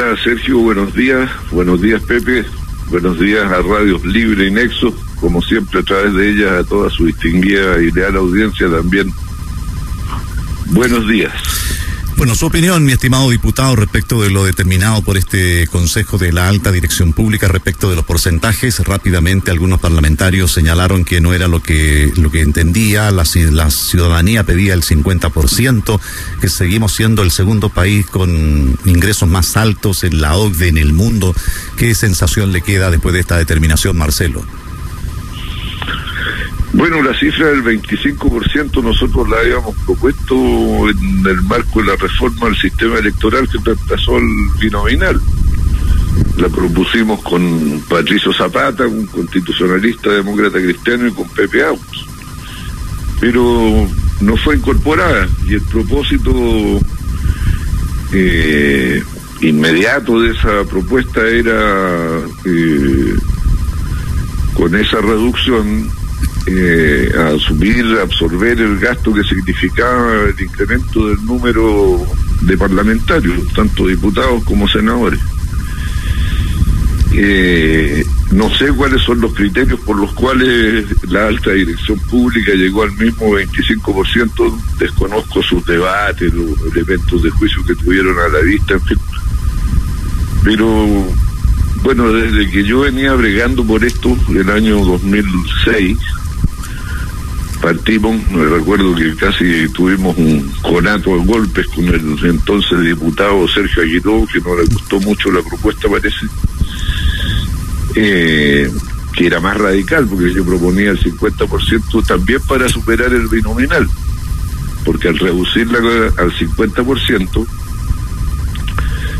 Hola Sergio, buenos días. Buenos días Pepe. Buenos días a Radios Libre y Nexo. Como siempre a través de ellas a toda su distinguida y leal audiencia también. Buenos días. Bueno, su opinión, mi estimado diputado, respecto de lo determinado por este Consejo de la Alta Dirección Pública respecto de los porcentajes. Rápidamente, algunos parlamentarios señalaron que no era lo que lo que entendía, la, la ciudadanía pedía el 50%, que seguimos siendo el segundo país con ingresos más altos en la OCDE en el mundo. ¿Qué sensación le queda después de esta determinación, Marcelo? Bueno, la cifra del 25% nosotros la habíamos propuesto en el marco de la reforma del sistema electoral que reemplazó el binominal. La propusimos con Patricio Zapata, un constitucionalista demócrata cristiano, y con Pepe Autos. Pero no fue incorporada y el propósito eh, inmediato de esa propuesta era, eh, con esa reducción, eh, a asumir, absorber el gasto que significaba el incremento del número de parlamentarios, tanto diputados como senadores. Eh, no sé cuáles son los criterios por los cuales la alta dirección pública llegó al mismo 25%, desconozco sus debates, los elementos de juicio que tuvieron a la vista, en fin. Pero bueno, desde que yo venía bregando por esto, el año 2006, partimos, me recuerdo que casi tuvimos un conato de golpes con el entonces diputado Sergio Aguiró, que no le gustó mucho la propuesta, parece, eh, que era más radical, porque yo proponía el 50% también para superar el binominal, porque al reducirla al 50%,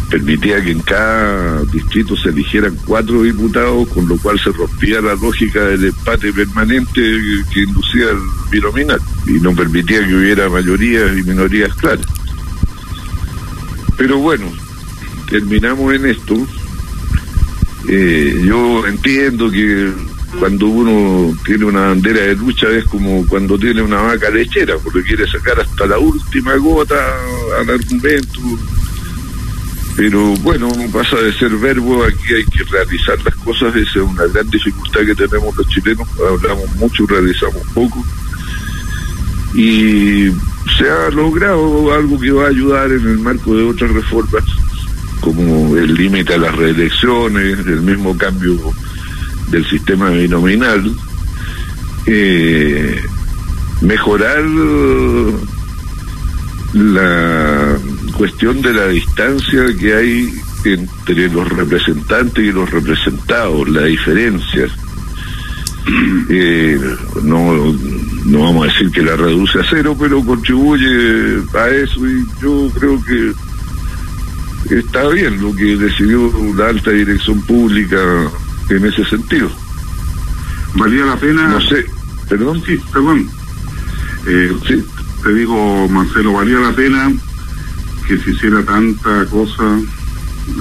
permitía que en cada distrito se eligieran cuatro diputados, con lo cual se rompía la lógica del empate permanente que inducía el binominal y no permitía que hubiera mayorías y minorías claras. Pero bueno, terminamos en esto. Eh, yo entiendo que cuando uno tiene una bandera de lucha es como cuando tiene una vaca lechera, porque quiere sacar hasta la última gota al argumento pero bueno, no pasa de ser verbo, aquí hay que realizar las cosas, esa es una gran dificultad que tenemos los chilenos, hablamos mucho, realizamos poco. Y se ha logrado algo que va a ayudar en el marco de otras reformas, como el límite a las reelecciones, el mismo cambio del sistema binominal, eh, mejorar la cuestión de la distancia que hay entre los representantes y los representados, la diferencia. Eh, no, no vamos a decir que la reduce a cero, pero contribuye a eso y yo creo que está bien lo que decidió la alta dirección pública en ese sentido. ¿Valía la pena? No sé, perdón. Sí, perdón. Eh, sí. Te digo, Marcelo, ¿valía la pena que se hiciera tanta cosa,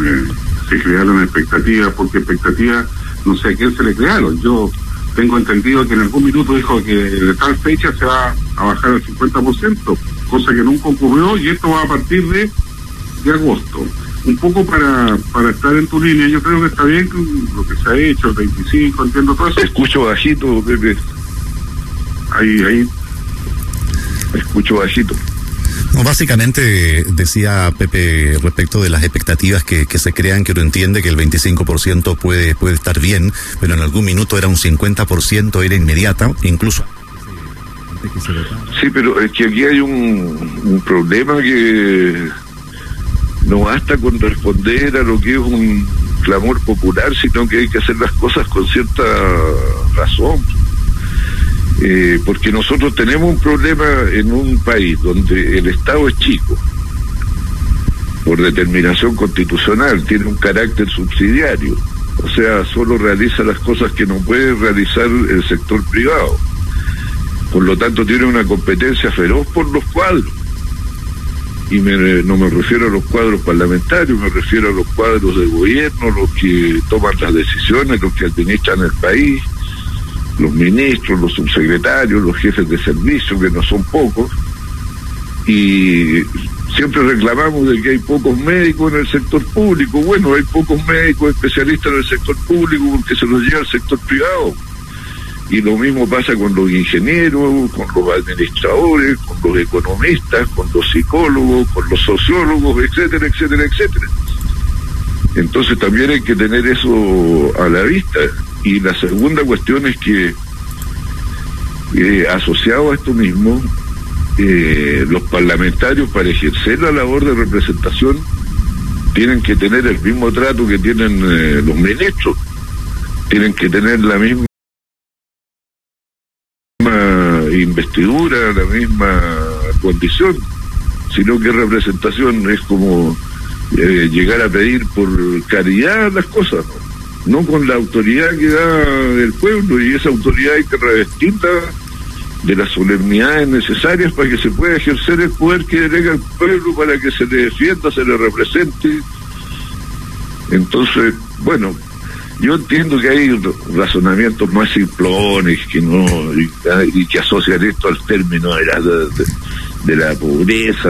eh, se crearon expectativas, porque expectativas no sé a quién se le crearon. Yo tengo entendido que en algún minuto dijo que de tal fecha se va a bajar al 50%, cosa que nunca ocurrió y esto va a partir de, de agosto. Un poco para, para estar en tu línea, yo creo que está bien lo que se ha hecho, el 25, entiendo todo eso. Escucho bajito, Pepe. Ahí, ahí. Escucho bajito. Básicamente decía Pepe respecto de las expectativas que, que se crean, que uno entiende que el 25% puede, puede estar bien, pero en algún minuto era un 50%, era inmediata, incluso. Sí, pero es que aquí hay un, un problema que no basta con responder a lo que es un clamor popular, sino que hay que hacer las cosas con cierta razón. Eh, porque nosotros tenemos un problema en un país donde el Estado es chico, por determinación constitucional, tiene un carácter subsidiario, o sea, solo realiza las cosas que no puede realizar el sector privado. Por lo tanto, tiene una competencia feroz por los cuadros. Y me, no me refiero a los cuadros parlamentarios, me refiero a los cuadros de gobierno, los que toman las decisiones, los que administran el país los ministros, los subsecretarios, los jefes de servicio, que no son pocos, y siempre reclamamos de que hay pocos médicos en el sector público. Bueno, hay pocos médicos especialistas en el sector público porque se los lleva al sector privado. Y lo mismo pasa con los ingenieros, con los administradores, con los economistas, con los psicólogos, con los sociólogos, etcétera, etcétera, etcétera. Entonces también hay que tener eso a la vista. Y la segunda cuestión es que, eh, asociado a esto mismo, eh, los parlamentarios para ejercer la labor de representación tienen que tener el mismo trato que tienen eh, los ministros, tienen que tener la misma investidura, la misma condición, sino que representación es como llegar a pedir por caridad las cosas, ¿no? No con la autoridad que da el pueblo y esa autoridad hay que revestirla de las solemnidades necesarias para que se pueda ejercer el poder que delega el pueblo para que se le defienda, se le represente. Entonces, bueno, yo entiendo que hay razonamientos más simplones que no y, que asocian esto al término de la, la pobreza,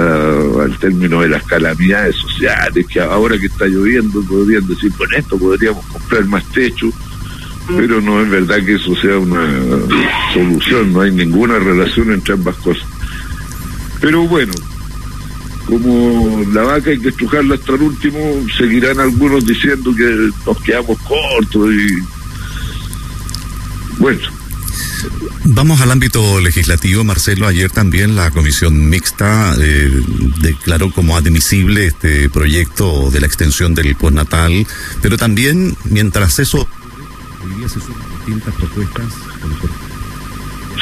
al término de las calamidades sociales, que ahora que está lloviendo podrían decir, con esto podríamos comprar más techo pero no es verdad que eso sea una solución, no hay ninguna relación entre ambas cosas. Pero bueno, como la vaca hay que estrujarla hasta el último, seguirán algunos diciendo que nos quedamos cortos y bueno. Vamos al ámbito legislativo, Marcelo. Ayer también la comisión mixta eh, declaró como admisible este proyecto de la extensión del postnatal, pero también mientras eso distintas propuestas.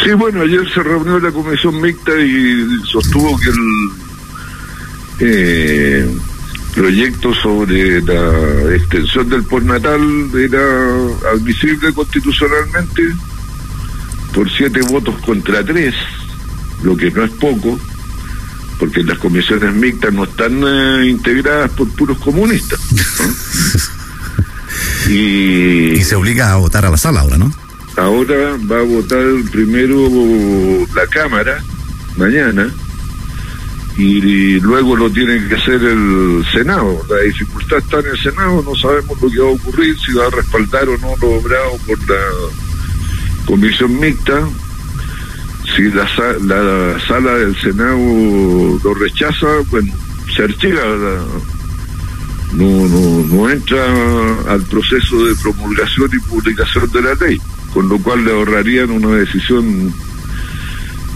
Sí, bueno, ayer se reunió la comisión mixta y sostuvo que el eh, proyecto sobre la extensión del postnatal era admisible constitucionalmente por siete votos contra tres, lo que no es poco, porque las comisiones mixtas no están eh, integradas por puros comunistas. Y, se obliga a votar a la sala ahora, ¿no? Ahora va a votar primero la Cámara, mañana, y, luego lo tiene que hacer el Senado. La dificultad está en el Senado, no sabemos lo que va a ocurrir, si va a respaldar o no lo obrado por la comisión mixta. Si la, la sala del Senado lo rechaza, bueno, se archiva no, no, no entra al proceso de promulgación y publicación de la ley, con lo cual le ahorrarían una decisión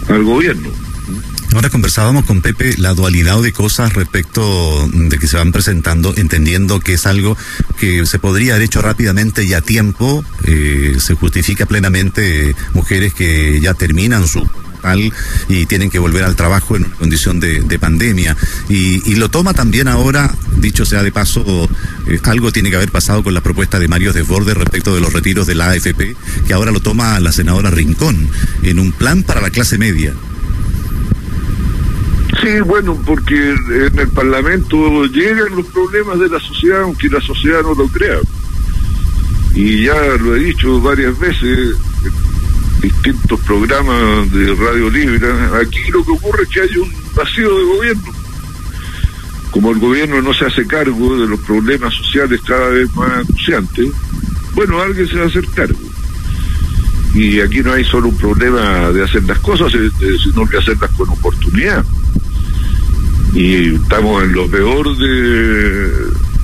al gobierno. Ahora conversábamos con Pepe la dualidad de cosas respecto de que se van presentando, entendiendo que es algo que se podría haber hecho rápidamente y a tiempo, eh, se justifica plenamente mujeres que ya terminan su y tienen que volver al trabajo en condición de, pandemia. Y, lo toma también ahora, dicho sea de paso, eh, algo tiene que haber pasado con la propuesta de Mario Desbordes respecto de los retiros de la AFP, que ahora lo toma la senadora Rincón, en un plan para la clase media. Sí, bueno, porque en el Parlamento llegan los problemas de la sociedad, aunque la sociedad no lo crea. Y ya lo he dicho varias veces, distintos programas de Radio Libre. Aquí lo que ocurre es que hay un vacío de gobierno. Como el gobierno no se hace cargo de los problemas sociales cada vez más acuciantes, bueno, alguien se va a hacer cargo. Y aquí no hay solo un problema de hacer las cosas, eh, eh, sino que hacerlas con oportunidad. Y estamos en lo peor de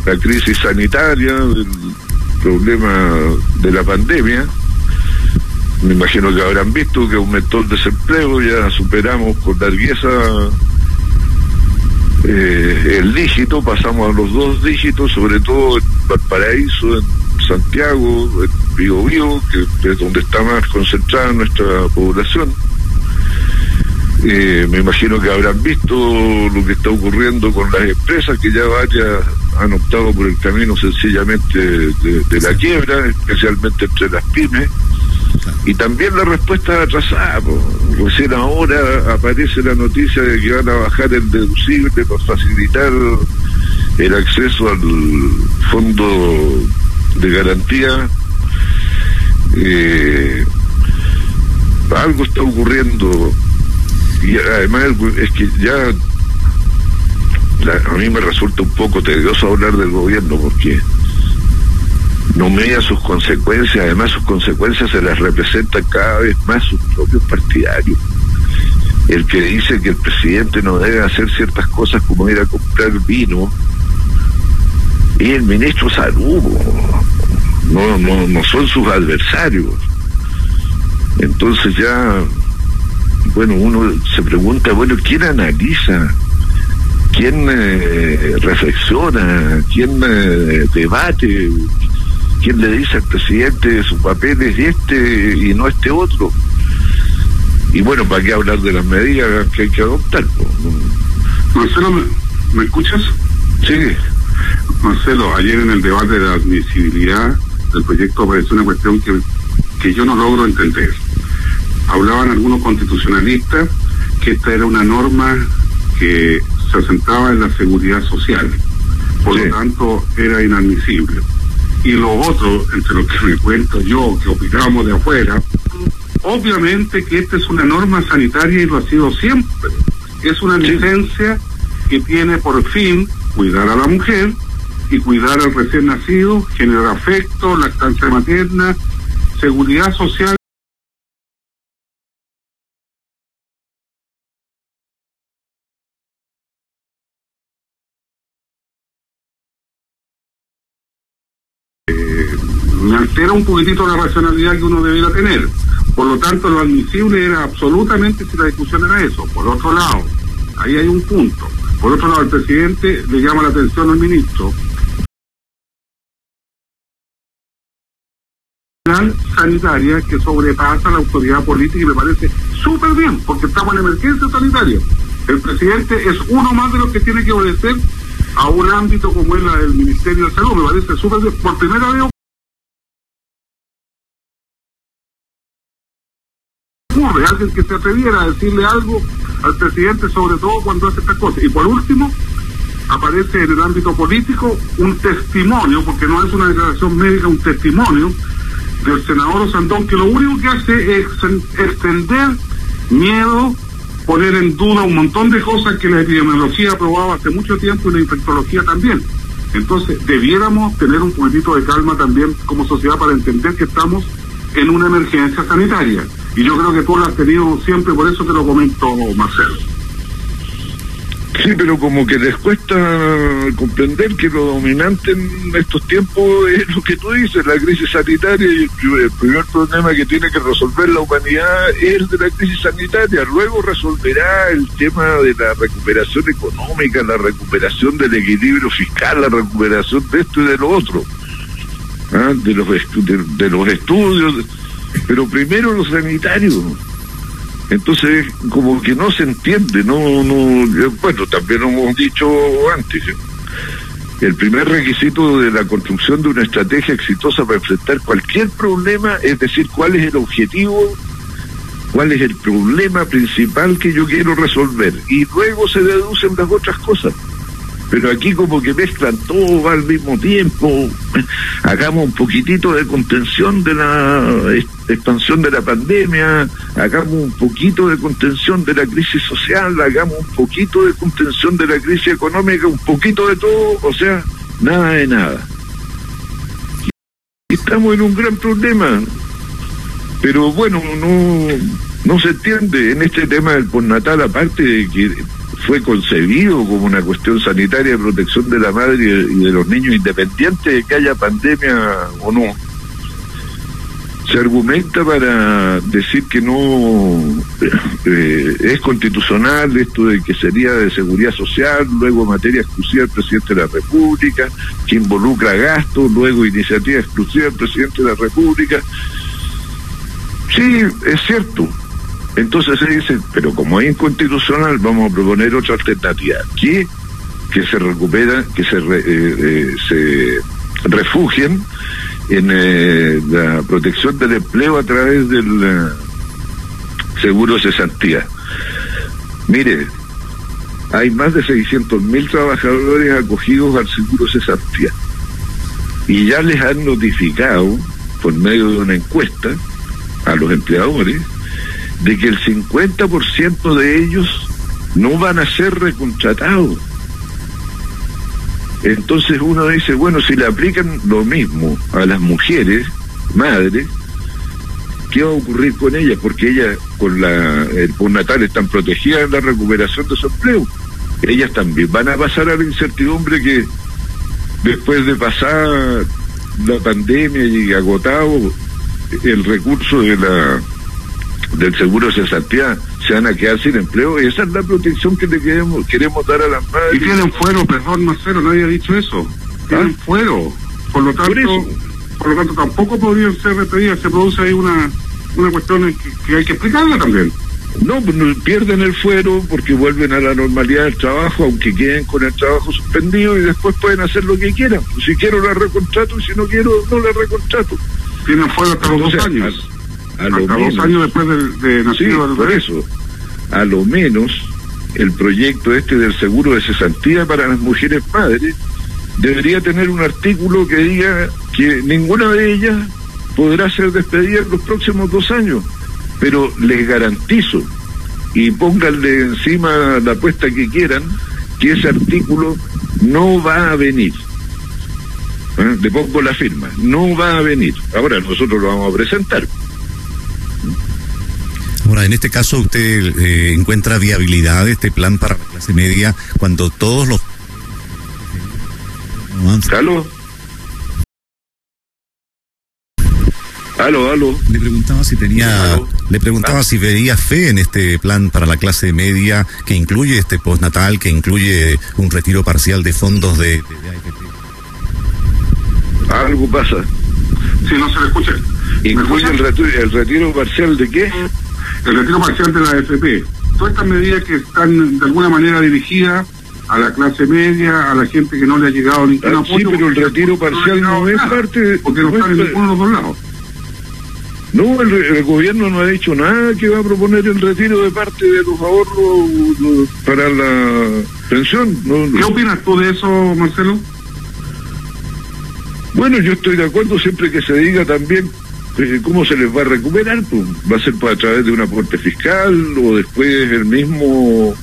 la crisis sanitaria, del problema de la pandemia me imagino que habrán visto que aumentó el desempleo, ya superamos con largueza eh, el dígito, pasamos a los dos dígitos, sobre todo en Valparaíso, en Santiago, en Biobío, que es donde está más concentrada nuestra población. Eh, me imagino que habrán visto lo que está ocurriendo con las empresas, que ya varias han optado por el camino sencillamente de la quiebra, especialmente entre las pymes y también la respuesta atrasada. Recién ahora aparece la noticia de que van a bajar el deducible para facilitar el acceso al fondo de garantía. Eh, algo está ocurriendo y además es que ya a mí me resulta un poco tedioso hablar del gobierno porque no media sus consecuencias, además sus consecuencias se las representan cada vez más sus propios partidarios. El que dice que el presidente no debe hacer ciertas cosas como ir a comprar vino, y el ministro Salud, no, no, no son sus adversarios. Entonces ya, bueno, uno se pregunta, bueno, ¿quién analiza? ¿Quién eh, reflexiona? ¿Quién eh, debate? ¿Quién le dice al presidente su papel es este y no este otro? Y bueno, ¿para qué hablar de las medidas que hay que adoptar? Marcelo, ¿me, ¿me escuchas? Sí. Marcelo, ayer en el debate de la admisibilidad del proyecto apareció una cuestión que, que yo no logro entender. Hablaban algunos constitucionalistas que esta era una norma que se asentaba en la seguridad social, por Sí. lo tanto era inadmisible. Y lo otro, entre lo que me cuento yo, que opinamos de afuera, obviamente que esta es una norma sanitaria y lo ha sido siempre. Es una Sí. licencia que tiene por fin cuidar a la mujer y cuidar al recién nacido, generar afecto, lactancia materna, seguridad social. Altera un poquitito la racionalidad que uno debiera tener. Por lo tanto, lo admisible era absolutamente si la discusión era eso. Por otro lado, ahí hay un punto. Por otro lado, el presidente le llama la atención al ministro. sanitaria que sobrepasa la autoridad política y me parece súper bien, porque estamos en emergencia sanitaria. El presidente es uno más de los que tiene que obedecer a un ámbito como es la del Ministerio de Salud. Me parece súper bien. Por primera vez ocurre alguien que se atreviera a decirle algo al presidente, sobre todo cuando hace estas cosas. Y por último, aparece en el ámbito político un testimonio, porque no es una declaración médica, un testimonio del senador Osandón, que lo único que hace es extender miedo, poner en duda un montón de cosas que la epidemiología ha probado hace mucho tiempo y la infectología también. Entonces, debiéramos tener un poquitito de calma también como sociedad para entender que estamos en una emergencia sanitaria. Y yo creo que tú la has tenido siempre, por eso te lo comento, Marcelo. Sí, pero como que les cuesta comprender que lo dominante en estos tiempos es lo que tú dices, la crisis sanitaria y el primer, problema que tiene que resolver la humanidad es el de la crisis sanitaria. Luego resolverá el tema de la recuperación económica, la recuperación del equilibrio fiscal, la recuperación de esto y de lo otro, ¿ah? de, los de los estudios, pero primero lo sanitario. Entonces, como que no se entiende, no, no, bueno, también lo hemos dicho antes. ¿eh? El primer requisito de la construcción de una estrategia exitosa para enfrentar cualquier problema es decir, cuál es el objetivo, cuál es el problema principal que yo quiero resolver. Y luego se deducen las otras cosas. Pero aquí como que mezclan todo al mismo tiempo. Hagamos un poquitito de contención de la expansión de la pandemia, hagamos un poquito de contención de la crisis social, hagamos un poquito de contención de la crisis económica, un poquito de todo, o sea, nada de nada. Estamos en un gran problema. Pero bueno, no, no se entiende en este tema del postnatal, aparte de que fue concebido como una cuestión sanitaria de protección de la madre y de los niños, independiente de que haya pandemia o no. Se argumenta para decir que no eh, es constitucional esto de que sería de seguridad social, luego materia exclusiva del presidente de la República, que involucra gastos, luego iniciativa exclusiva del presidente de la República. Sí, es cierto. Entonces se dice, pero como es inconstitucional, vamos a proponer otra alternativa. ¿Qué? Que se recupera, que se, re- eh, eh, se refugien en eh, la protección del empleo a través del eh, seguro cesantía. Mire, hay más de 600 mil trabajadores acogidos al seguro cesantía y ya les han notificado por medio de una encuesta a los empleadores de que el 50% de ellos no van a ser recontratados. Entonces uno dice, bueno, si le aplican lo mismo a las mujeres, madres, ¿qué va a ocurrir con ellas? Porque ellas con la, el postnatal están protegidas en la recuperación de su empleo. Ellas también van a pasar a la incertidumbre que después de pasar la pandemia y agotado el recurso de la del seguro cesantía se van a quedar sin empleo. Esa es la protección que le queremos, queremos dar a las madres. Y tienen fuero, perdón Marcelo, nadie ha dicho eso. Tienen ¿Ah? fuero. Por lo tanto, por, lo tanto tampoco podrían ser despedidas. Se produce ahí una, una cuestión que, hay que explicarla también. No, pues pierden el fuero porque vuelven a la normalidad del trabajo, aunque queden con el trabajo suspendido y después pueden hacer lo que quieran. Si quiero la recontrato y si no quiero, no la recontrato. Tienen fuero hasta los dos años a lo menos, dos años después de, de sí, por eso, a lo menos el proyecto este del seguro de cesantía para las mujeres madres debería tener un artículo que diga que ninguna de ellas podrá ser despedida en los próximos dos años, pero les garantizo y pónganle encima la apuesta que quieran que ese artículo no va a venir. ¿Eh? Le pongo la firma, no va a venir. Ahora nosotros lo vamos a presentar. Ahora, en este caso, ¿usted eh, encuentra viabilidad de este plan para la clase media cuando todos los... ¿Aló? Aló, aló. Le preguntaba si tenía, le preguntaba ah. si veía fe en este plan para la clase media que incluye este postnatal, que incluye un retiro parcial de fondos de, Algo pasa. Si no se le escucha. ¿Incluye el retiro, el retiro parcial de qué? El retiro parcial de la AFP. Todas estas medidas que están de alguna manera dirigidas a la clase media, a la gente que no le ha llegado ningún ah, Sí, pero el retiro parcial no, es parte... Porque no, están en ninguno de los dos lados. No, el, gobierno no ha dicho nada que va a proponer el retiro de parte de los ahorros para la pensión. ¿Qué opinas tú de eso, Marcelo? Bueno, yo estoy de acuerdo siempre que se diga también ¿Cómo se les va a recuperar? Pues, ¿Va a ser a través de un aporte fiscal o después el mismo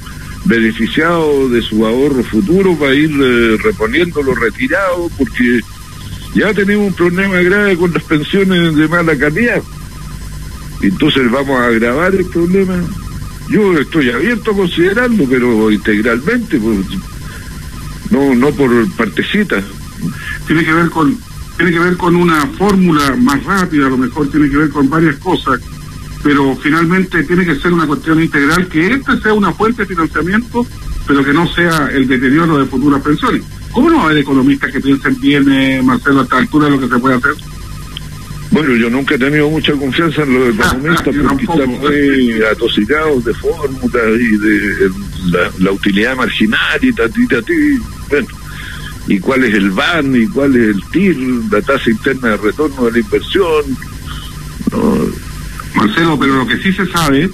beneficiado de su ahorro futuro va a ir eh, reponiendo lo retirado? Porque ya tenemos un problema grave con las pensiones de mala calidad. Entonces vamos a agravar el problema. Yo estoy abierto a considerarlo, pero integralmente, pues, no, no por partecitas. Tiene que ver con tiene que ver con una fórmula más rápida, a lo mejor tiene que ver con varias cosas, pero finalmente tiene que ser una cuestión integral, que esta sea una fuente de financiamiento, pero que no sea el deterioro de futuras pensiones. ¿Cómo no hay economistas que piensen bien, eh, Marcelo, a esta altura de lo que se puede hacer? Bueno, yo nunca he tenido mucha confianza en los economistas porque están muy atosigados de fórmulas y de la, utilidad marginal y tati, tati. Bueno, y cuál es el BAN y cuál es el TIR, la tasa interna de retorno de la inversión. Marcelo, pero lo que sí se sabe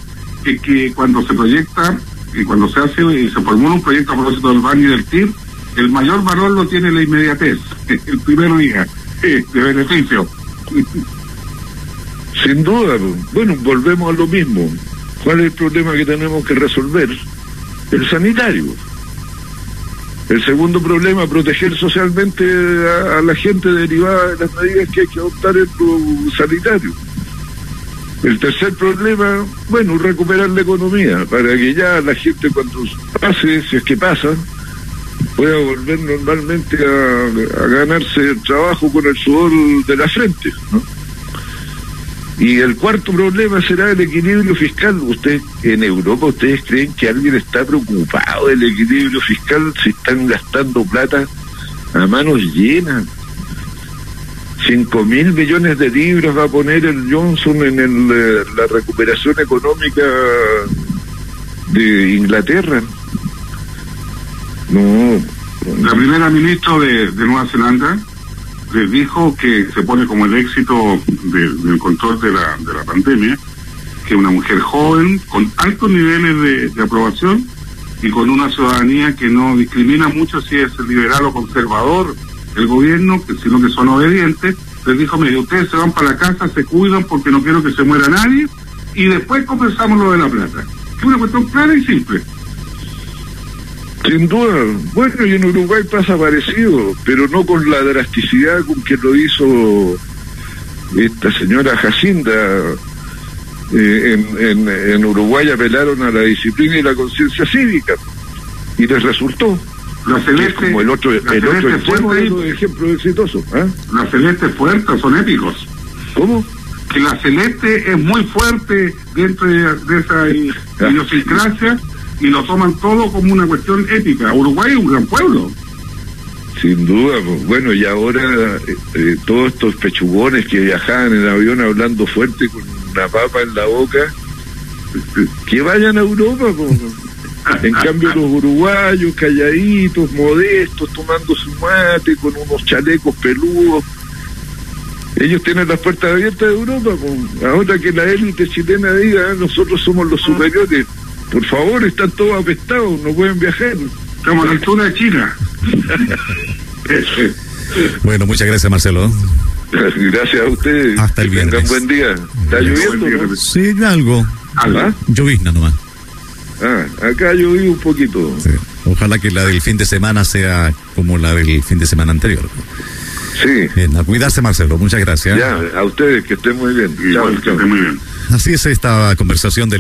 es que cuando se proyecta y cuando se hace y se formula un proyecto a propósito del BAN y del TIR, el mayor valor lo tiene la inmediatez, el primer día de beneficio. Sin duda, bueno, volvemos a lo mismo. ¿Cuál es el problema que tenemos que resolver? El sanitario el segundo problema, proteger socialmente a, la gente derivada de las medidas que hay que adoptar en lo sanitario. El tercer problema, bueno, recuperar la economía, para que ya la gente cuando pase, si es que pasa, pueda volver normalmente a, ganarse el trabajo con el sudor de la frente. Y el cuarto problema será el equilibrio fiscal. Usted en Europa, ¿ustedes creen que alguien está preocupado del equilibrio fiscal si están gastando plata a manos llenas? Cinco mil millones de libras va a poner el Johnson en el, eh, la recuperación económica de Inglaterra. No. La primera ministra de Nueva Zelanda les dijo que se pone como el éxito del control de la, de la pandemia, que una mujer joven, con altos niveles de, aprobación y con una ciudadanía que no discrimina mucho si es liberal o conservador el gobierno, sino que son obedientes, les dijo, mire, ustedes se van para la casa, se cuidan porque no quiero que se muera nadie, y después conversamos lo de la plata. Es una cuestión clara y simple. Sin duda. Bueno, y en Uruguay pasa parecido, pero no con la drasticidad con que lo hizo esta señora Jacinda. Eh, en, en, en Uruguay apelaron a la disciplina y la conciencia cívica y les resultó. La celeste, como el otro, el otro de ejemplos exitosos. ¿eh? La celeste fuerte son épicos. ¿Cómo? Que la celeste es muy fuerte dentro de, de esa idiosincrasia y lo toman todo como una cuestión épica. Uruguay es un gran pueblo. Sin duda, pues, bueno, y ahora eh, eh, todos estos pechugones que viajaban en avión hablando fuerte con una papa en la boca, que vayan a Europa. Pues. En cambio, los uruguayos calladitos, modestos, tomando su mate con unos chalecos peludos. Ellos tienen las puertas abiertas de Europa. Pues. Ahora que la élite chilena diga, "Ah, nosotros somos los superiores. Por favor, están todos apestados, no pueden viajar. Como la altura de China. Bueno, muchas gracias, Marcelo. Gracias a ustedes. Hasta el Que tengan viernes. buen día. ¿Está lloviendo? no? Sí, algo. ¿Ah? Llovizna nomás. Ah, acá lloví un poquito. Sí. Ojalá que la del fin de semana sea como la del fin de semana anterior. Sí. Bien, a cuidarse, Marcelo. Muchas gracias. Ya, a ustedes que estén muy bien. Chao, Igual que chao. esté muy bien. Así es esta conversación del